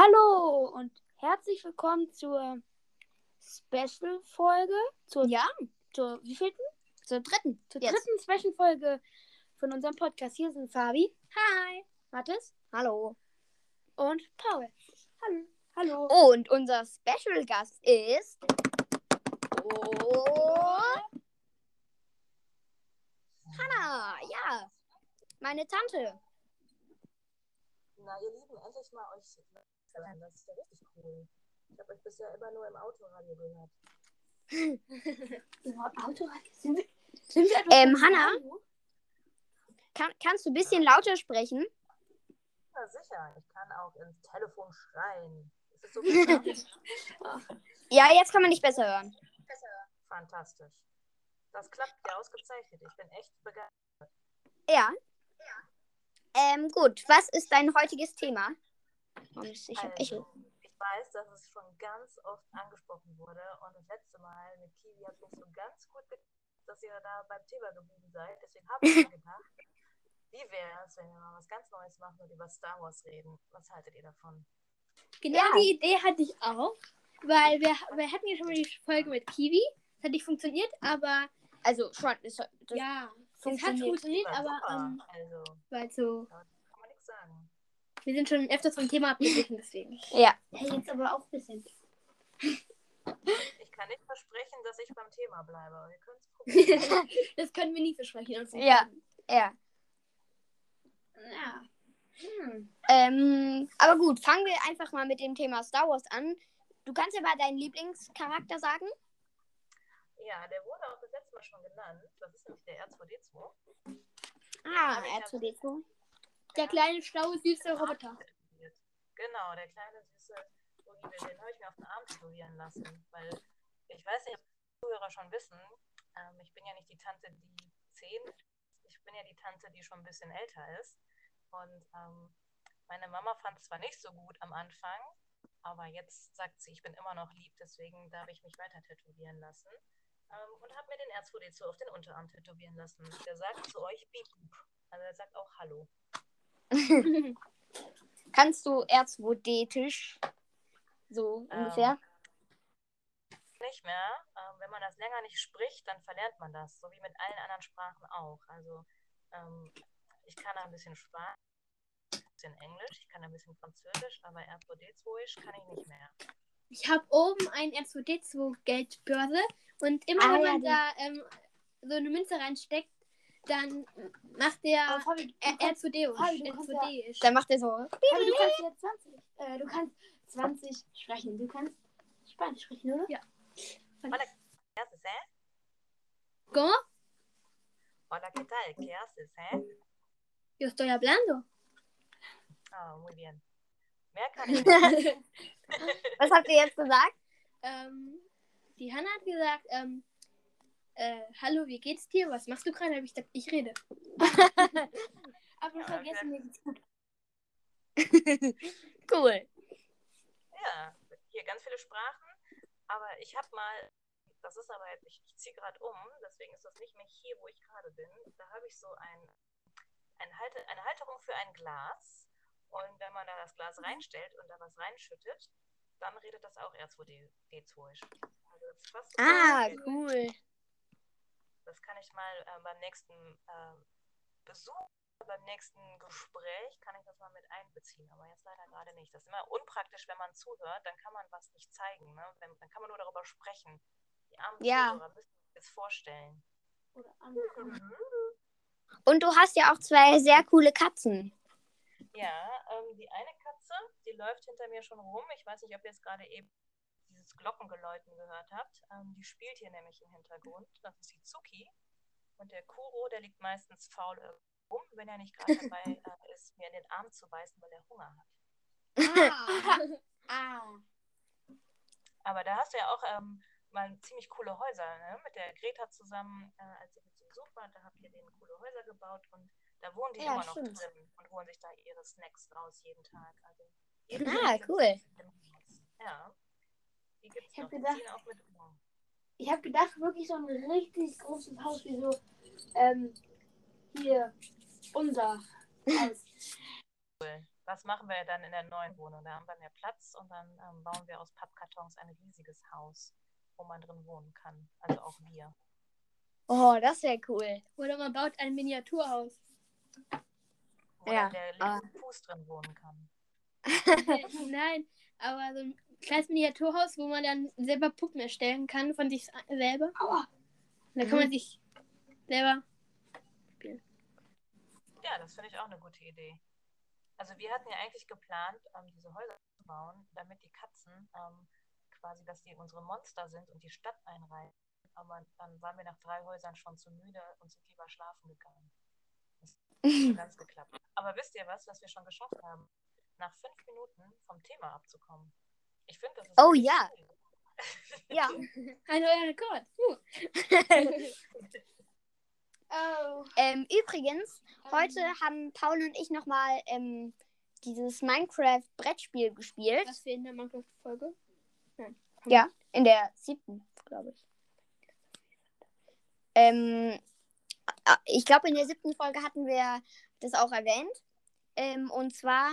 Hallo und herzlich willkommen zur Special-Folge. Zur, Ja, zur wievielten? zur dritten. Zur Jetzt. dritten Special-Folge von unserem Podcast. Hier sind Fabi, Hi. Mathis Hallo. und Paul. Hallo. Hallo. Und unser Special Gast ist. Oh, Hannah, ja. Meine Tante. Na, ihr Lieben, endlich mal euch hören. Das ist ja richtig cool. Ich habe euch bisher immer nur im Autoradio gehört. Autoradio. Sind wir, sind wir etwa Ähm? Radio? Kann, kannst du ein bisschen lauter sprechen? Ja, sicher. Ich kann auch ins Telefon schreien. So? Ja, jetzt kann man dich besser hören. Fantastisch. Das klappt ja ausgezeichnet. Ich bin echt begeistert. Ja. Ähm, gut. Was ist dein heutiges Thema? Ich hab Echo? Also, ich weiß, dass es schon ganz oft angesprochen wurde. Und das letzte Mal mit Kiwi hat nicht so ganz gut geklappt, dass ihr da beim Thema geblieben seid. Deswegen habe ich mir gedacht, wie wäre es, wenn wir mal was ganz Neues machen und über Star Wars reden? Was haltet ihr davon? Genau Ja. die Idee hatte ich auch. Weil wir, wir hatten ja schon mal die Folge mit Kiwi. Das hat nicht funktioniert, aber Also schon. Das, das, ja, es hat funktioniert. aber ähm, also, weil so, da kann man nichts sagen. Wir sind schon öfters vom Thema abgewichen, deswegen. Ja. Hey, jetzt aber auch ein bisschen. Ich kann nicht versprechen, dass ich beim Thema bleibe, aber wir können es probieren. das können wir nie versprechen. Uns Ja. Ja. ja. Hm. Ähm, aber gut, fangen wir einfach mal mit dem Thema Star Wars an. Du kannst ja mal deinen Lieblingscharakter sagen. ja, der wurde auch das letzte Mal schon genannt. Das ist nämlich der R2D2. Ah, hab ich ja- R2D2. Der kleine, schlaue, süße Roboter. Genau, der kleine süße Olive, den habe ich mir auf den Arm tätowieren lassen. Weil ich weiß nicht, ob die Zuhörer schon wissen, ähm, ich bin ja nicht die Tante, die 10 ist. Ich bin ja die Tante, die schon ein bisschen älter ist. Und ähm, meine Mama fand es zwar nicht so gut am Anfang, aber jetzt sagt sie, ich bin immer noch lieb, deswegen darf ich mich weiter tätowieren lassen. Ähm, und habe mir den R2D2 auf den Unterarm tätowieren lassen. Der sagt zu euch Beep. Also er sagt auch Hallo. Kannst du R2D-Tisch? So Ähm, ungefähr. nicht mehr. Ähm, wenn man das länger nicht spricht, dann verlernt man das, so wie mit allen anderen Sprachen auch. Also ähm, ich kann ein bisschen Spanisch, ein bisschen Englisch, ich kann ein bisschen Französisch, aber R2D2 kann ich nicht mehr. Ich habe oben ein R2D2 Geldbörse und immer Ah, wenn ja, man die- da ähm, so eine Münze reinsteckt, dann macht der Fabi, R- R2D Fabi, du kannst R2D ist. Dann macht er so. Fabi, du kannst ja 20, äh, du kannst 20 sprechen. Du kannst Spanisch sprechen, oder? Ja. Hola, ¿qué haces, eh? ¿Cómo? Hola, ¿qué tal? ¿Qué haces, eh? Yo estoy hablando. Ah, muy bien. Mehr kann ich nicht. Was habt ihr jetzt gesagt? Ähm, die Hanna hat gesagt, ähm, äh, hallo, wie geht's dir? Was machst du gerade? Habe ich gesagt, ich rede. Aber vergessen wir geht's gut. cool. Ja, hier ganz viele Sprachen, aber ich habe mal, das ist aber jetzt, ich, ich ziehe gerade um, deswegen ist das nicht mehr hier, wo ich gerade bin. Da habe ich so ein, ein Halte, eine Halterung für ein Glas und wenn man da das Glas reinstellt und da was reinschüttet, dann redet das auch R2D2. Also das ist fast so Ah, cool. Das kann ich mal äh, beim nächsten äh, Besuch, beim nächsten Gespräch, kann ich das mal mit einbeziehen. Aber jetzt leider gerade nicht. Das ist immer unpraktisch, wenn man zuhört, dann kann man was nicht zeigen. Ne? Wenn, dann kann man nur darüber sprechen. Die armen Ja. Zuhörer müssen sich das vorstellen. Oder andere. Und du hast ja auch zwei sehr coole Katzen. Ja, ähm, die eine Katze, die läuft hinter mir schon rum. Ich weiß nicht, ob ihr jetzt gerade eben dieses Glockengeläuten gehört habt. Ähm, die spielt hier nämlich im Hintergrund. Das ist die Zuki. Und der Kuro, der liegt meistens faul irgendwo rum, wenn er nicht gerade dabei äh, ist, mir in den Arm zu beißen, weil er Hunger hat. Ah. Ah. Aber da hast du ja auch ähm, mal ziemlich coole Häuser, ne? Mit der Greta zusammen, äh, als ihr zu Besuch wart, da habt ihr denen coole Häuser gebaut und da wohnen die Ja, immer noch stimmt. drin und holen sich da ihre Snacks raus jeden Tag. Also jeden Ah, Tag cool. sie. Ja. Ich hab noch. Die gedacht- ziehen auch mit. Ich habe gedacht, wirklich so ein richtig großes Haus wie so ähm, hier unser Haus. was machen wir dann in der neuen Wohnung? Da haben wir mehr Platz und dann ähm, bauen wir aus Pappkartons ein riesiges Haus, wo man drin wohnen kann. Also auch wir. Oh, das wäre cool. Oder man baut ein Miniaturhaus. Wo Ja, der ah. linke Fuß drin wohnen kann. Nein, aber so ein kleines Miniaturhaus, wo man dann selber Puppen erstellen kann von sich selber. Aua. Da kann man sich selber. Ja, das finde ich auch eine gute Idee. Also wir hatten ja eigentlich geplant, ähm, diese Häuser zu bauen, damit die Katzen ähm, quasi, dass die unsere Monster sind und die Stadt einreihen. Aber dann waren wir nach drei Häusern schon zu müde und sind lieber schlafen gegangen. Das hat nicht so ganz geklappt. Aber wisst ihr was, was wir schon geschafft haben? Nach fünf Minuten vom Thema abzukommen. Ich finde, das ist. Oh ja. cool. Ja. Ein neuer Rekord. Oh. ähm, übrigens, heute haben Paul und ich nochmal ähm, dieses Minecraft-Brettspiel gespielt. Was wir in der Minecraft-Folge? Ja, in der siebten, glaube ich. Ähm, äh, ich glaube, in der siebten Folge hatten wir das auch erwähnt. Ähm, und zwar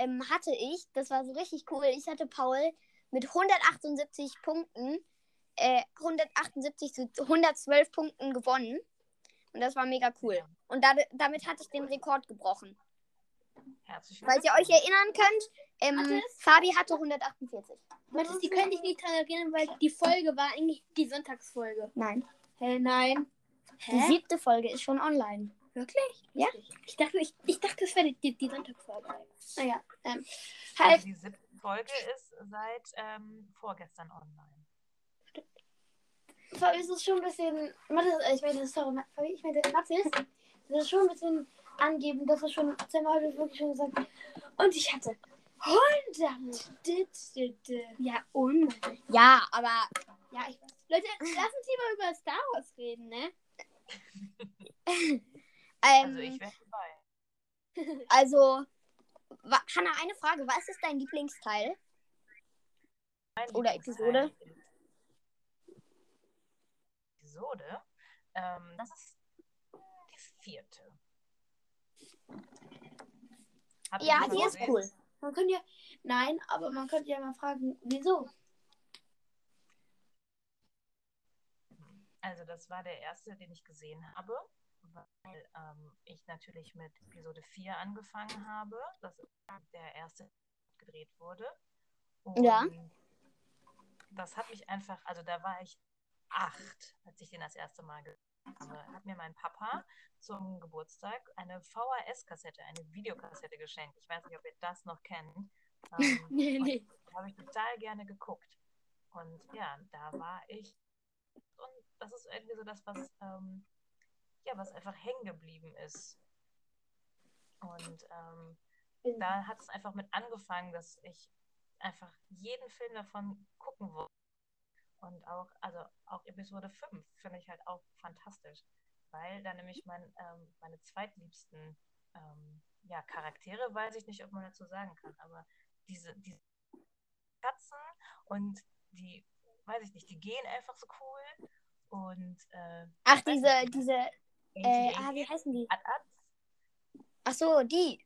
ähm, hatte ich, das war so richtig cool, ich hatte Paul mit 178 Punkten, äh, 178 zu 112 Punkten gewonnen. Und das war mega cool. Und da, damit hatte ich den Rekord gebrochen. Herzlichen Falls ihr euch erinnern könnt, ähm, Mathis? Fabi hatte 148. Mathis, die können dich nicht daran erinnern, weil die Folge war eigentlich die Sonntagsfolge. Nein. Hä, nein. Die siebte Folge ist schon online. Wirklich? Ja. Ich dachte, ich, ich dachte, das wäre die, die, die Sonntagsfolge. Naja. Ähm, Also halt. die siebte Folge ist seit ähm, vorgestern online. Fabi, es ist schon ein bisschen. Ich meine, sorry, Fabi, ich meine, Mathis, das ist schon ein bisschen angeben, dass er schon zweimal heute wirklich schon gesagt Und ich hatte 100. Ja, und? Ja, aber Ja, ich weiß. Leute, lass uns lieber über Star Wars reden, ne? Also ich ähm, wäre dabei. also, Hanna, eine Frage. Was ist dein Lieblingsteil? Mein Oder Lieblingsteil Episode? Episode? Ähm, das ist die vierte. Habt Ja, die ist gesehen? cool. Man könnte ja. Nein, aber man könnte ja mal fragen, wieso? Also das war der erste, den ich gesehen habe, weil ähm, ich natürlich mit Episode 4 angefangen habe. Das ist der erste, der gedreht wurde. Und Ja. Das hat mich einfach, also da war ich acht, als ich den das erste Mal gesehen habe. Hat mir mein Papa zum Geburtstag eine VHS-Kassette, eine Videokassette geschenkt. Ich weiß nicht, ob ihr das noch kennt. Ähm, Nee, nee. habe ich total gerne geguckt. Und ja, da war ich. Und das ist irgendwie so das, was, ähm, ja, was einfach hängen geblieben ist. Und ähm, da hat es einfach mit angefangen, dass ich einfach jeden Film davon gucken wollte. Und auch, also auch Episode 5 finde ich halt auch fantastisch, weil da nämlich mein, ähm, meine zweitliebsten ähm, ja, Charaktere, weiß ich nicht, ob man dazu sagen kann, aber diese, diese Katzen und die, weiß ich nicht, die gehen einfach so cool. Und äh, Ach, diese, diese, äh, ah, wie heißen die? Ach so, die.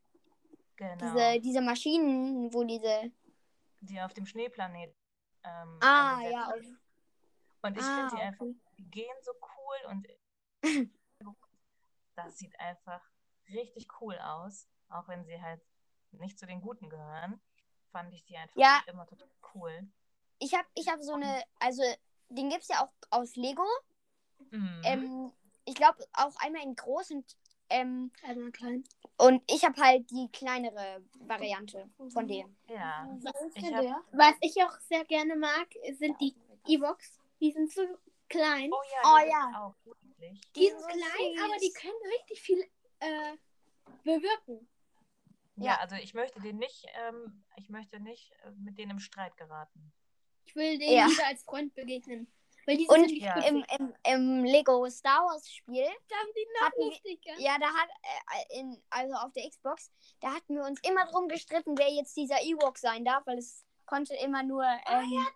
genau, Diese, diese Maschinen, wo diese. die auf dem Schneeplanet. Ähm, Ah, ja. sind. Und ich Ah, finde die einfach, okay. die gehen so cool und das sieht einfach richtig cool aus. Auch wenn sie halt nicht zu den Guten gehören, fand ich die einfach Ja. immer total cool. Ich habe ich hab so eine. Also, den gibt es ja auch aus Lego. Mhm. Ähm, ich glaube auch einmal in groß und. Ähm, Einmal klein. und ich habe halt die kleinere Variante von dem. ja, Was ist Ich denn hab- der? Was ich auch sehr gerne mag, sind die E-Box. Die sind so klein. oh ja, Oh die ja. sind auch. Die die sind sind klein, süß. aber die können richtig viel äh, bewirken. Ja, Ja. also ich möchte den nicht, ähm, ich möchte nicht äh, mit denen im Streit geraten. Ich will denen Ja. lieber als Freund begegnen. Weil die Und Ja. im, im, im Lego Star Wars Spiel, da haben die noch hatten wir- ja, da hat, äh, in, also auf der Xbox, da hatten wir uns immer drum gestritten, wer jetzt dieser Ewok sein darf, weil es konnte immer nur, Ah, ähm,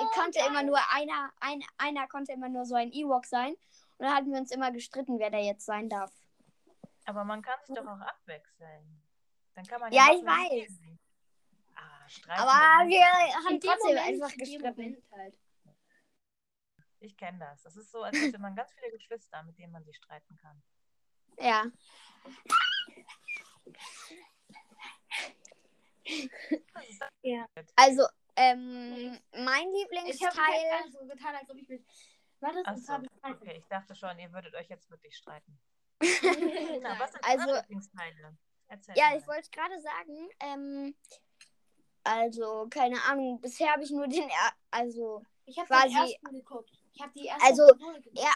Oh, konnte immer nur einer, ein, einer konnte immer nur so ein Ewok sein. Und da hatten wir uns immer gestritten, wer der jetzt sein darf. Aber man kann sich doch auch abwechseln. Dann kann man Ja, machen, ich weiß. Ah, Aber wir haben trotzdem einfach gestritten. Moment halt. Ich kenne das. Das ist so, als hätte man ganz viele Geschwister, mit denen man sich streiten kann. Ja. Das ist Also, ähm, mein Ich habe Lieblingsteil. so getan, als ob ich. Warte, Ach und so, ich okay, ich dachte schon, ihr würdet euch jetzt wirklich streiten. Na, was sind Also- Lieblingsteile? Erzähl Ja, mal. ich wollte gerade sagen, ähm, also, keine Ahnung, bisher habe ich nur den, also, Ich habe quasi- den ersten geguckt. Ich habe die erste Also, Episode geguckt. ja,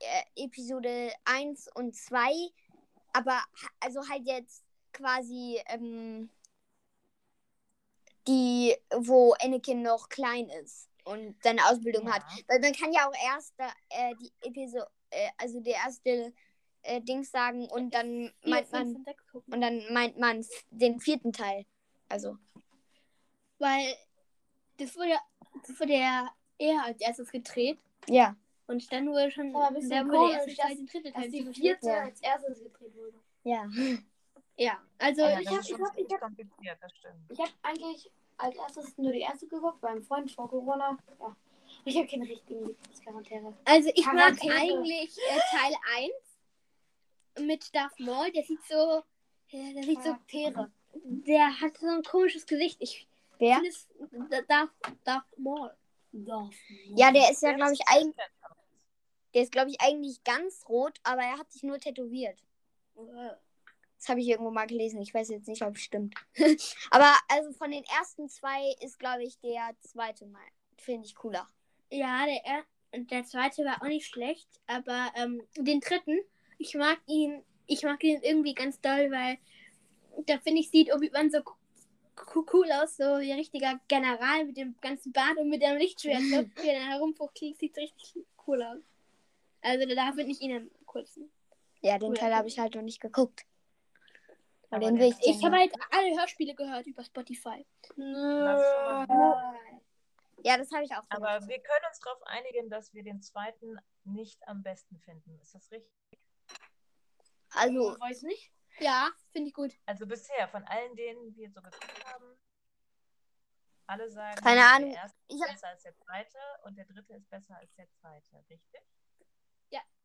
äh, Episode 1 und 2, aber, also halt jetzt quasi, ähm, die, wo Anakin noch klein ist und seine Ausbildung hat. Ja. Weil man kann ja auch erst da, äh, die Episode, äh, also der erste äh, Dings sagen und dann Vier, meint man und dann meint man den vierten Teil. Also Weil das wurde, das wurde ja eher als erstes gedreht. ja, Und dann wurde schon Aber ein bisschen dann wurde der komisch, erste Teil, dass- den die vierte Ja. als erstes gedreht wurde. ja. Ja, also Ja, ich habe ich hab- ich hab- kompliziert, das stimmt. Ich habe eigentlich als erstes nur die erste geguckt, beim Freund vor Corona. Ja. Ich habe keine richtigen Lieblingscharaktere. Also ich mag Charaktere. eigentlich äh, Teil 1 mit Darth Maul. Der sieht so, ja, der sieht so, Charaktere. der hat so ein komisches Gesicht. Ich Wer? Darth, Darth Maul. Ja, der ist ja, glaube ich, das eigentlich, der ist, glaube ich, eigentlich ganz rot, aber er hat sich nur tätowiert. Das habe ich irgendwo mal gelesen. Ich weiß jetzt nicht, ob es stimmt. aber also von den ersten zwei ist, glaube ich, der zweite Mal. Finde ich cooler. Ja, der, er der zweite war auch nicht schlecht, aber ähm, den dritten, ich mag ihn, ich mag ihn irgendwie ganz doll, weil da finde ich, sieht Obi-Wan so cool aus, so wie ein richtiger General mit dem ganzen Bart und mit dem Lichtschwert, so, wie er herumfuchtelt, sieht richtig cool aus. Also da finde ich ihn am coolsten. Ja, den Cool. Teil habe ich halt noch nicht geguckt. Aber Aber den will ich Ich habe halt alle Hörspiele gehört über Spotify. Ja, das habe ich auch Aber gemacht. wir können uns darauf einigen, dass wir den zweiten nicht am besten finden. Ist das richtig? Also, Ich weiß nicht. Ja, finde ich gut. Also bisher, von allen denen wir so geguckt haben, alle sagen, Keine der Ahnung. erste Ich ist hab- besser als der zweite und der dritte ist besser als der zweite, richtig?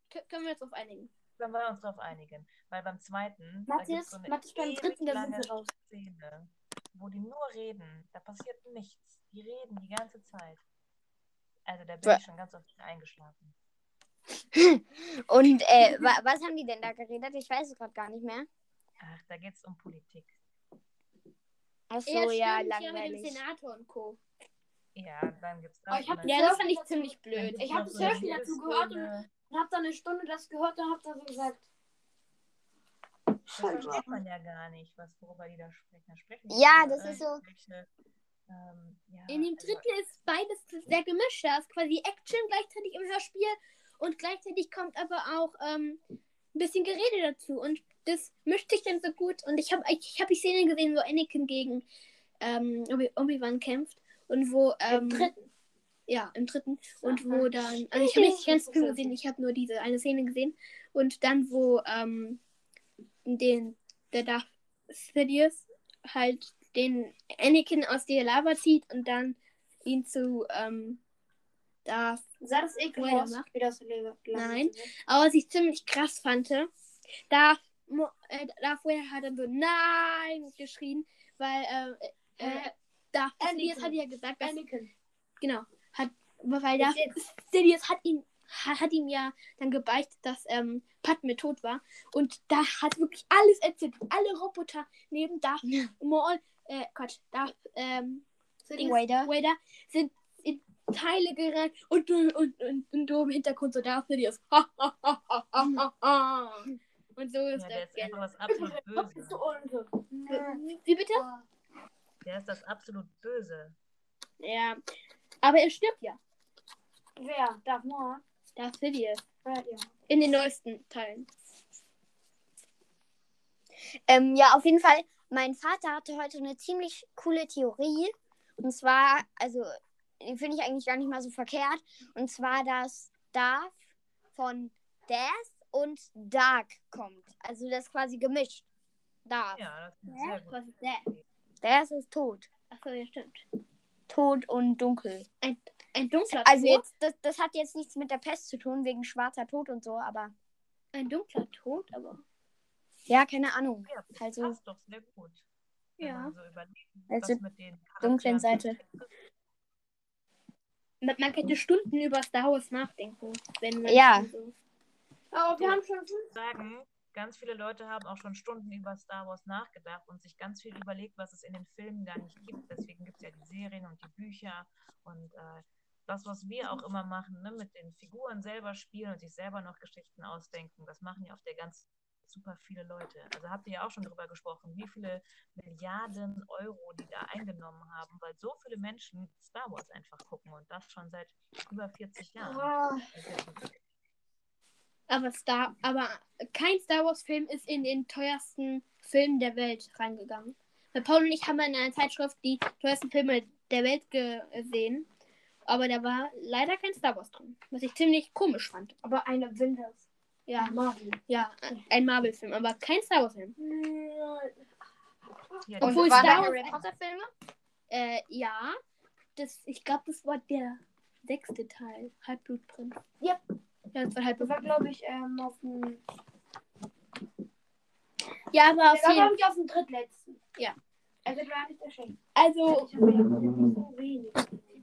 K können wir uns darauf einigen. Können wir uns darauf einigen. Weil beim zweiten, Matthias, so eine Matthias beim dritten, da sind lange sie raus. Szene, wo die nur reden. Da passiert nichts. Die reden die ganze Zeit. Also da bin Wa- ich schon ganz oft eingeschlafen. und äh, wa was haben die denn da geredet? Ich weiß es gerade gar nicht mehr. Ach, da geht es um Politik. Achso, Ja, ja, stimmt, ja, mit dem langweilig. Senator und Co. Ja, dann gibt's das. ich hab Ja, das fand ich ziemlich blöd. Ich noch hab so sehr eine viel dazu gehört und- Und hab dann eine Stunde das gehört und hab dann so gesagt, Das versteht man ja gar nicht, was, worüber die da sprechen. Da sprechen Ja, das ist so- Ähm, ja, In dem also- dritten ist beides sehr gemischt. Da ist quasi Action gleichzeitig im Hörspiel und gleichzeitig kommt aber auch ähm, ein bisschen Gerede dazu. Und das mischt sich dann so gut. Und ich habe ich hab die Szene gesehen, wo Anakin gegen ähm, Obi- Obi-Wan kämpft. Und wo. Ähm, im dritten. Ja, im dritten. Und Aha. wo dann. Also ich habe nicht ganz viel gesehen, ich habe nur diese eine Szene gesehen. Und dann, wo ähm, den, der Darth Sidious halt den Anakin aus der Lava zieht und dann ihn zu ähm, Darth. Sah das ekelhaft wie das Leben. Nein. Aber was ich ziemlich krass fand, Mo- äh, Darth Vader hat dann so Nein geschrien, weil äh, äh, Darth Anakin. Sidious hat ja gesagt, dass Anakin. Genau. Hat, weil da Jetzt. Sidious hat ihn hat, hat ihm ja dann gebeichtet, dass ähm, Padme tot war. Und da hat wirklich alles erzählt. Alle Roboter neben Darth Maul, äh, Quatsch, Darth ähm, Vader. Vader sind in Teile gerannt und, und, und, und, und du im Hintergrund so Darth Sidious. Und so ist Ja, der das ist einfach das absolut Böse. Wie, bitte? Der ist das absolut Böse. Ja. Aber er stirbt ja. Wer? Darf Maul? Darth Sidious. Ja, ja. In den neuesten Teilen. Ähm, ja, auf jeden Fall. Mein Vater hatte heute eine ziemlich coole Theorie. Und zwar, also, die finde ich eigentlich gar nicht mal so verkehrt. Und zwar, dass Darth von Death und Dark kommt. Also, das ist quasi gemischt. Darth. Ja, das ist sehr gut. Was ist der? Der ist tot. Achso, ja, stimmt. Tot und dunkel. Ein dunkler Also Tod. jetzt, das, das hat jetzt nichts mit der Pest zu tun, wegen schwarzer Tod und so, aber Ein dunkler Tod, aber. ja, keine Ahnung. Ja, das Also- passt doch sehr gut. Ja. so überlegt, Also mit den dunklen Seite. Man, man könnte Stunden über Star Wars nachdenken. Wenn man Ja. So. Aber wir haben schon fünf. sagen, ganz viele Leute haben auch schon Stunden über Star Wars nachgedacht und sich ganz viel überlegt, was es in den Filmen gar nicht gibt. Deswegen gibt es ja die Serien und die Bücher und äh, das, was wir auch immer machen, ne, mit den Figuren selber spielen und sich selber noch Geschichten ausdenken, das machen ja auf der ganz super viele Leute. Also habt ihr ja auch schon drüber gesprochen, wie viele Milliarden Euro die da eingenommen haben, weil so viele Menschen Star Wars einfach gucken und das schon seit über 40 Jahren. Ah, Aber Star, aber kein Star Wars Film ist in den teuersten Film der Welt reingegangen. Weil Paul und ich haben in einer Zeitschrift die teuersten Filme der Welt gesehen. Aber da war leider kein Star Wars drin. Was ich ziemlich komisch fand. aber eine Avengers. Ja, Marvel. ja, ein Marvel-Film, aber kein Star Wars-Film. Ja, Obwohl Star Harry Wars- Potter Filme? Äh, ja. Das, ich glaube, das war der sechste Teil. Halbblutprinz. Ja. Ja, das war Das Halbblutprinz. war, glaube ich, ähm, auf dem. Ja, aber auf Das war, jeden glaube ich, auf dem drittletzten. Ja. Also, der war nicht erschienen. Also, Ich habe ja so wenig.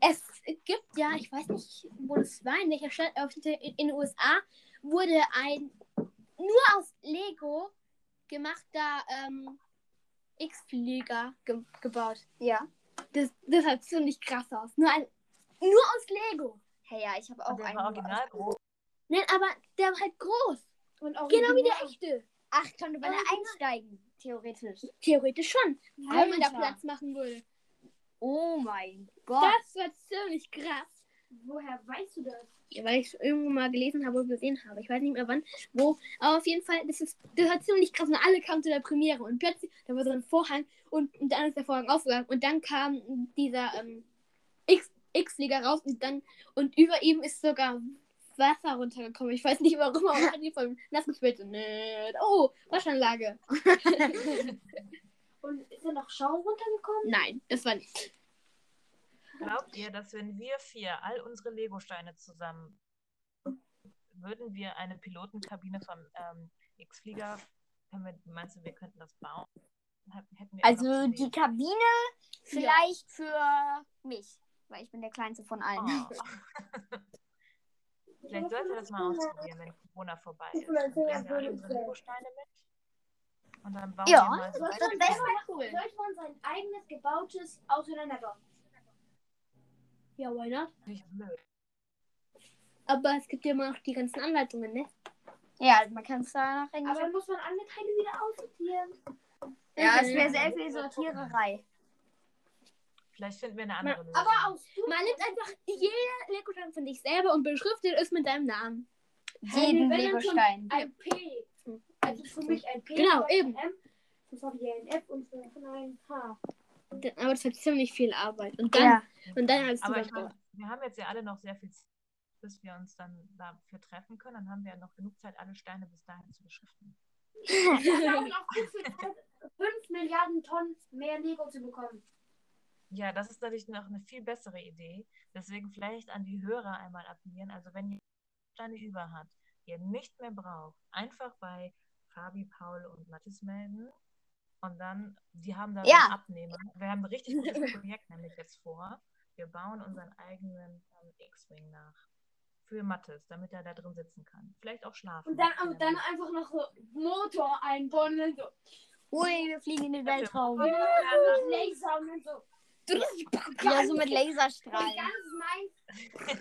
es gibt ja, ich weiß nicht, wo das war, in welcher Stadt, auf, in in den USA wurde ein nur aus Lego gemachter ähm, X-Flieger ge gebaut. Ja. Das, das sah ziemlich krass aus. Nur, ein, nur aus Lego. Hey, ja, ich habe auch einen. original groß. Nein, aber der war halt groß. Und auch Genau wie der echte. Ach, konnte man da Original. einsteigen, theoretisch. Theoretisch schon. Wenn man da. Platz machen würde. Oh mein Gott. Das war ziemlich krass. Woher weißt du das? Ja, weil ich es irgendwo mal gelesen habe oder gesehen habe. Ich weiß nicht mehr wann, wo. Aber auf jeden Fall, das ist das war ziemlich krass. Und alle kamen zu der Premiere und plötzlich, da war so ein Vorhang und, und dann ist der Vorhang aufgegangen und dann kam dieser ähm, X-Flieger raus und dann und über ihm ist sogar Wasser runtergekommen. Ich weiß nicht warum, aber die vom nassen Bild oh, Waschanlage. Und ist da noch Schaum runtergekommen? Nein, das war nicht. Glaubt ihr, dass wenn wir vier all unsere Lego-Steine zusammen würden wir eine Pilotenkabine vom ähm, X-Flieger, können wir- meinst du, wir könnten das bauen? Also die. Kabine vielleicht für mich, weil ich bin der kleinste von allen. Oh. Vielleicht sollten wir das mal ausprobieren, wenn Corona vorbei ist. Dann wir alle das unsere Lego-Steine mit. Und dann bauen Ja, wir mal so das ist besser. cool. Sollte man sein eigenes gebautes Auseinander Ja, why not? Aber es gibt ja immer noch die ganzen Anleitungen, ne? Ja, man kann es da nach Aber dann muss man alle Teile wieder aussortieren. Ja, es wäre sehr viel Sortiererei. Vielleicht finden wir eine andere Lösung. Aber aus Man nimmt einfach jeder Lego-Stein von dich selber und beschriftet es mit deinem Namen. Jeden schon Legostein. ein P. Also für mich ein P. Genau, für eben. M. Das war hier ein F und für ein H. Aber das hat ziemlich viel Arbeit. Und dann, Ja. und dann hast du Aber ich wir haben jetzt ja alle noch sehr viel Zeit, bis wir uns dann dafür treffen können. Dann haben wir ja noch genug Zeit, alle Steine bis dahin zu beschriften. Wir haben noch gut viel Zeit, 5 Milliarden Tonnen mehr Lego zu bekommen. Ja, das ist natürlich noch eine viel bessere Idee. Deswegen vielleicht an die Hörer einmal appellieren. Also wenn ihr Steine über hat, die ihr nicht mehr braucht, einfach bei Fabi, Paul und Mathis melden. Und dann, die haben da Ja. einen Abnehmer. Wir haben ein richtig gutes Projekt nämlich jetzt vor. Wir bauen unseren eigenen ähm, X-Wing nach. Für Mathis, damit er da drin sitzen kann. Vielleicht auch schlafen. Und dann, und dann einfach noch so Motor einbauen und so Ui, wir fliegen in den Weltraum. Laser und so. Ja, so mit Von Laserstrahlen. ganz Mainz.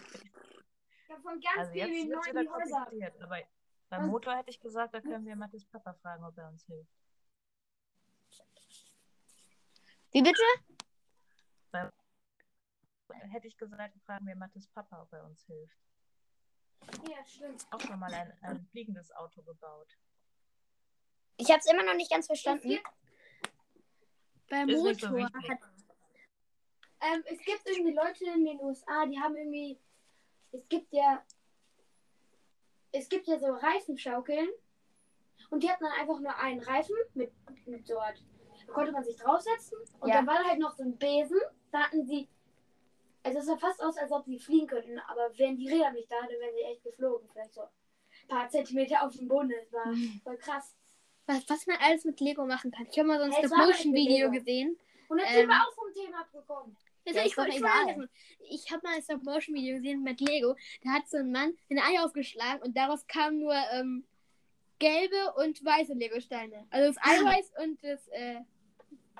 Ja, von ganz Also jetzt vielen neuen kompliziert. Aber beim Motor hätte ich gesagt, da können wir Mathis Papa fragen, ob er uns hilft. Wie bitte? Hätte ich gesagt, fragen wir Mathis Papa, ob er uns hilft. Ja, stimmt. Auch schon mal ein, ein fliegendes Auto gebaut. Ich habe es immer noch nicht ganz verstanden. Beim so Motor wichtig. hat. Ähm, es gibt irgendwie Leute in den USA, die haben irgendwie. Es gibt ja. Es gibt ja so Reifenschaukeln. Und die hatten dann einfach nur einen Reifen mit, mit so. Da konnte man sich draufsetzen. Und Ja. dann war da halt noch so ein Besen. Da hatten sie. Also es sah fast aus, als ob sie fliegen könnten. Aber wären die Räder nicht da, dann wären sie echt geflogen. Vielleicht so ein paar Zentimeter auf dem Boden. Das war voll krass. Was, was man alles mit Lego machen kann. Ich habe mal so ein Stop-Motion-Video gesehen. Und dann Ähm, sind wir auch vom Thema abgekommen. Also Ja, ich wollte wollte- ich habe mal ein Stop-Motion-Video gesehen mit Lego. Da hat so ein Mann ein Ei aufgeschlagen und daraus kamen nur ähm, gelbe und weiße Lego-Steine. Also das Eiweiß und das äh,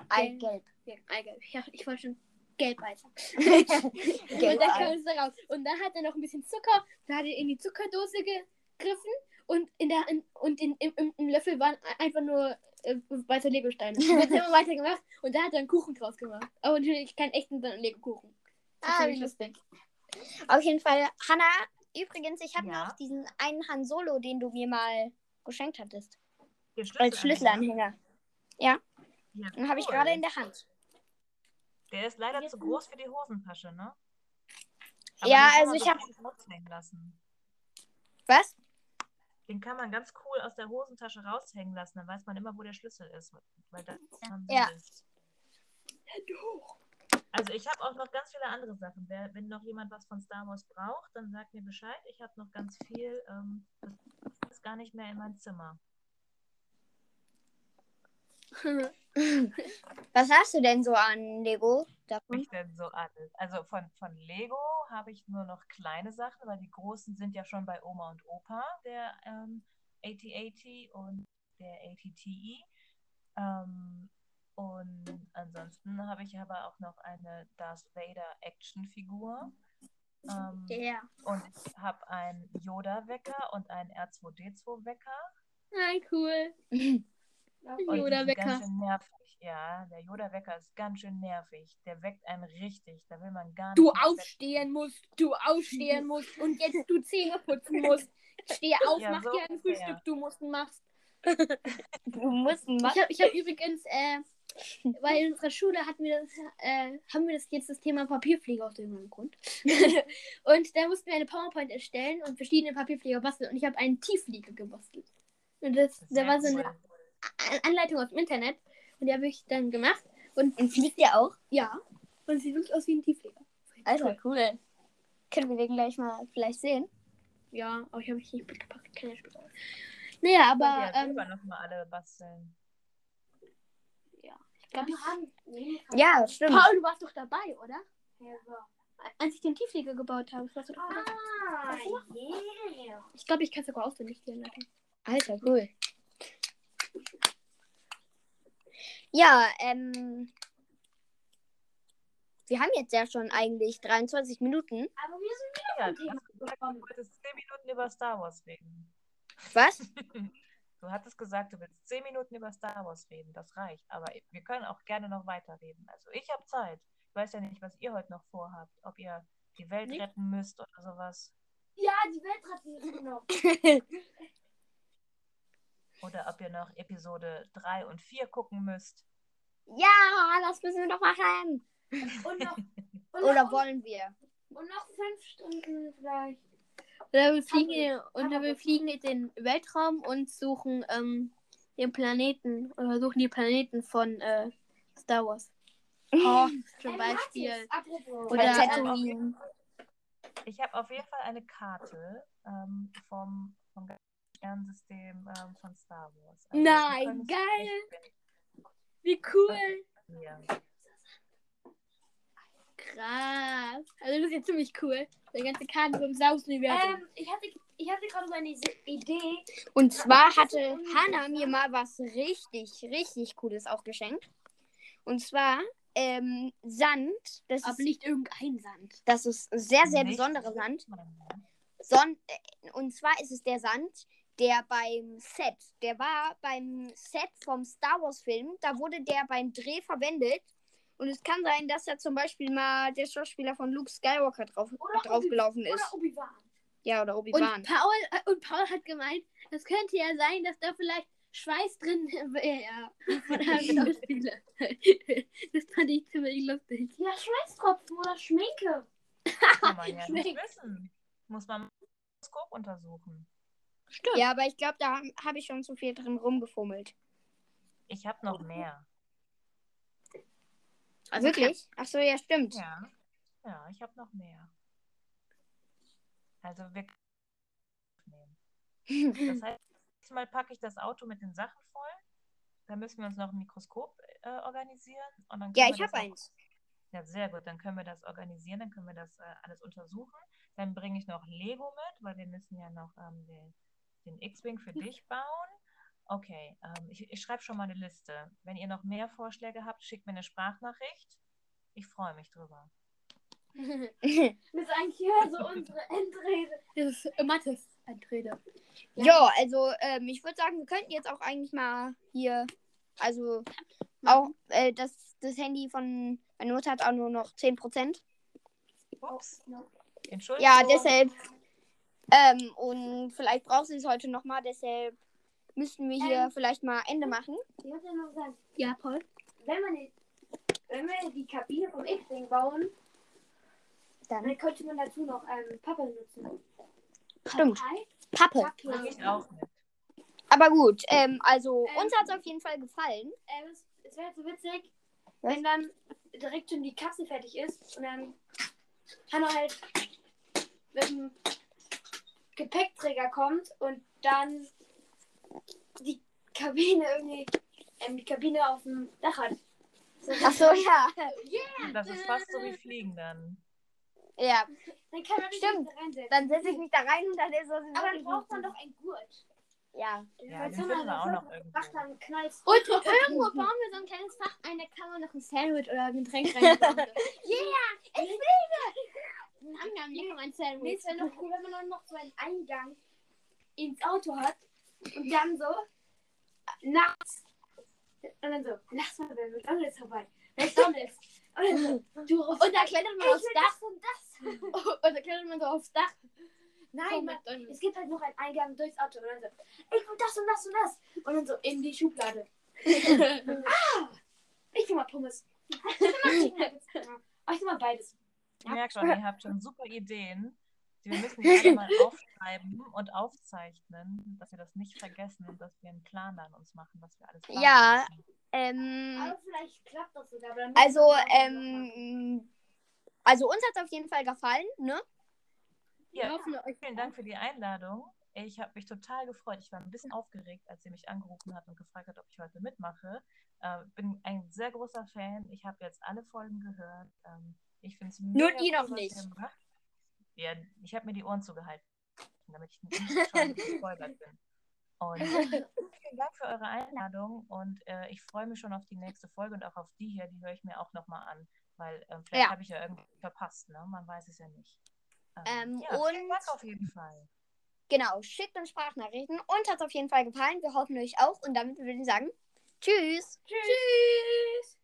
Eigelb. ja, Eigelb. Ich, ich wollte schon gelb-weiß. Gelb. Und dann kam es da raus. Und dann hat er noch ein bisschen Zucker. Da hat er in die Zuckerdose gegriffen. Und in der in, und in, im, im Löffel waren einfach nur äh, weiße Legosteine. Und dann haben wir weitergemacht. Und da hat er einen Kuchen draus gemacht. Aber natürlich keinen echten, sondern Lego-Kuchen. Das Ah, wie ich lustig. Auf jeden Fall, Hanna, übrigens, ich habe Ja? noch diesen einen Han Solo, den du mir mal geschenkt hattest. Den Als Schlüsselanhänger. Schlüsselanhänger. Ja, Ja, den habe ich cool. gerade in der Hand. Der ist leider Jetzt zu groß für die Hosentasche, ne? Ja, den kann also ich so hab- gut raushängen lassen. Was? Den kann man ganz cool aus der Hosentasche raushängen lassen. Dann weiß man immer, wo der Schlüssel ist. Weil das am Ja. ist. Also ich habe auch noch ganz viele andere Sachen. Wer, wenn noch jemand was von Star Wars braucht, dann sagt mir Bescheid. Ich habe noch ganz viel. Ähm, das ist gar nicht mehr in mein Zimmer. Was hast du denn so an Lego davon? mich denn so an? Also von, von Lego habe ich nur noch kleine Sachen, weil die großen sind ja schon bei Oma und Opa, der ähm, AT-AT und der AT-TE. Ähm, und ansonsten habe ich aber auch noch eine Darth Vader Actionfigur. Ähm, Ja. Und ich habe einen Yoda-Wecker und einen R2D2-Wecker. Nein, cool. Yoda-Wecker. Ganz schön nervig. Ja, der Yoda-Wecker ist ganz schön nervig. Der weckt einen richtig. Da will man gar nicht. Du aufstehen musst, du aufstehen musst und jetzt du Zähne putzen musst. Steh auf, Ja, mach so dir ein. Frühstück, du musst machst. Du musst einen Ich habe ich hab übrigens, äh, weil in unserer Schule hatten wir das, äh, haben wir das jetzt das Thema Papierflieger aus irgendeinem Grund. und da mussten wir eine PowerPoint erstellen und verschiedene Papierflieger basteln und ich habe einen Tiefflieger gebastelt. Und das, da Sehr war so cool. eine A- Anleitung aus dem Internet und die habe ich dann gemacht und Und fliegt der auch? ja, und es sieht wirklich aus wie ein Tiefflieger. Alter, cool. Können wir den gleich mal vielleicht sehen? Ja, aber ich habe mich nicht mitgepackt. Keine Spiele. Naja, aber ja ähm, selber noch mal alle basteln. ich glaube, Ja, stimmt. Paul, du warst doch dabei, oder? Ja, so. Als ich den Tiefflieger gebaut habe. warst du doch dabei. Ah, yeah. Ich glaube, ich kann sogar auswendig Anleitung. Alter, cool. Ja, ähm. Wir haben jetzt ja schon eigentlich 23 Minuten. Aber wir sind Ja, wieder du hast Thema gesagt, du wolltest 10 Minuten über Star Wars reden. Was? Du hattest gesagt, du willst 10 Minuten über Star Wars reden. Das reicht. Aber wir können auch gerne noch weiterreden. Also ich habe Zeit. Ich weiß ja nicht, was ihr heute noch vorhabt. Ob ihr die Welt Nicht? retten müsst oder sowas. Ja, die Welt hat sich noch. Oder ob ihr noch Episode 3 und 4 gucken müsst. Ja, das müssen wir doch machen. Und noch, und Oder noch, wollen wir? und noch fünf Stunden vielleicht. Oder wir fliegen, wir. oder wir fliegen in den Weltraum und suchen ähm, den Planeten oder suchen die Planeten von äh, Star Wars. Oh, Zum Ähm, Beispiel. Oder ähm, Tatooine. Ich habe auf jeden Fall eine Karte ähm, vom, vom Sternsystem ähm, von Star Wars. Also, Nein, geil. Wie cool! finden. Krass. Also das ist ja ziemlich cool. Der ganze Karten vom Saus-Universum. Ähm, ich hatte, ich hatte gerade so eine Idee. Und zwar hatte Hannah mir mal was richtig, richtig Cooles auch geschenkt. Und zwar ähm, Sand. Das Aber ist, nicht irgendein Sand. das ist sehr, sehr Nicht besonderer Sand. so. Son äh, und zwar ist es der Sand, der beim Set, der war beim Set vom Star Wars Film, da wurde der beim Dreh verwendet. Und es kann sein, dass da zum Beispiel mal der Schauspieler von Luke Skywalker drauf, Oder draufgelaufen Oder ist. Obi-Wan. Ja, oder Und Obi-Wan. Paul, äh, und Paul hat gemeint, das könnte ja sein, dass da vielleicht Schweiß drin wäre von einem Schauspieler. das fand ich ziemlich lustig. Ja, Schweißtropfen oder Schminke. Kann man ja nicht wissen. Muss man im Mikroskop untersuchen. Stimmt. Ja, aber ich glaube, da habe ich schon zu viel drin rumgefummelt. Ich habe noch mehr. Also Wirklich? Ach so, ja, stimmt. Ja. Ja, ich habe noch mehr. Also wir nehmen. Das heißt, diesmal packe ich das Auto mit den Sachen voll. Dann müssen wir uns noch ein Mikroskop äh, organisieren. Und dann Ja, können ich habe eins. Ja, sehr gut. Dann können wir das organisieren, dann können wir das äh, alles untersuchen. Dann bringe ich noch Lego mit, weil wir müssen ja noch ähm, den, den X-Wing für dich bauen. Okay, ähm, ich, ich schreibe schon mal eine Liste. Wenn ihr noch mehr Vorschläge habt, schickt mir eine Sprachnachricht. Ich freue mich drüber. Das ist eigentlich hier so unsere Endrede. Das ist Mathis Antrede. Ja, also ähm, ich würde sagen, wir könnten jetzt auch eigentlich mal hier, also auch äh, das, das Handy von meiner Mutter hat auch nur noch 10%. Ups. Entschuldigung. Ja, deshalb. Ähm, und vielleicht braucht sie es heute nochmal, deshalb müssten wir hier Ähm. vielleicht mal Ende machen. Ich muss ja noch sagen, Ja, Paul. wenn, man die, wenn wir die Kabine vom X-Wing bauen, Dann. dann könnte man dazu noch ähm, Pappe nutzen. Stimmt. Pappe. Aber gut, ähm, also Ähm. uns hat es auf jeden Fall gefallen. Ähm, es es wäre so witzig, Was? wenn dann direkt schon die Kapsel fertig ist und dann Hanna halt mit dem Gepäckträger kommt und dann die Kabine irgendwie, ähm, die Kabine auf dem Dach hat. So, Ach so, ja. Das ist fast so wie Fliegen dann. Ja, Dann kann man Stimmt. da reinsetzen. dann setze ich mich da rein und dann ist es. Aber dann braucht man doch einen Gurt. Ja. Ja, den finden wir auch noch Macht irgendwo. dann knallst. Und irgendwo bauen wir so ein kleines Fach ein, da kann man noch ein Sandwich oder ein Getränk reinbauen. Yeah, ich Dann haben wir noch ein Nee, Sandwich. es wäre noch cool, wenn man dann noch so einen Eingang ins Auto hat und dann so äh, nachts und dann so, lass mal bei McDonalds vorbei. McDonalds. Und dann so, du Und da klettert man aufs Dach. das und das. Und da klettert man so aufs Dach. Nein, man, es gibt halt noch einen Eingang durchs Auto und dann so, ich will das und das und das. Und dann so in die Schublade. ah, ich will mal Pommes. Ich will mal Chicken Nuggets. Ich will mal beides. Ich merke schon, ihr habt schon super Ideen. Wir müssen die alle mal aufschreiben und aufzeichnen, dass wir das nicht vergessen und dass wir einen Plan an uns machen, was wir alles planen Ja. Ähm, Aber vielleicht klappt das sogar. also, machen. ähm, also uns hat es auf jeden Fall gefallen, ne? Wir Ja, vielen Dank für die Einladung. Ich habe mich total gefreut. Ich war ein bisschen aufgeregt, als sie mich angerufen hat und gefragt hat, ob ich heute mitmache. Äh, bin ein sehr großer Fan. Ich habe jetzt alle Folgen gehört. Ähm, ich finde es Nur die noch nicht. Ja, ich habe mir die Ohren zugehalten, damit ich nicht schon gespoilert bin. Und vielen Dank für eure Einladung und äh, ich freue mich schon auf die nächste Folge und auch auf die hier, die höre ich mir auch nochmal an, weil ähm, vielleicht Ja. habe ich ja irgendwie verpasst, ne? Man weiß es ja nicht. Ähm, ja, vielen und- Dank auf jeden Fall. Genau, schickt uns Sprachnachrichten. Uns hat es auf jeden Fall gefallen. Wir hoffen euch auch. Und damit würde ich sagen, tschüss. Tschüss.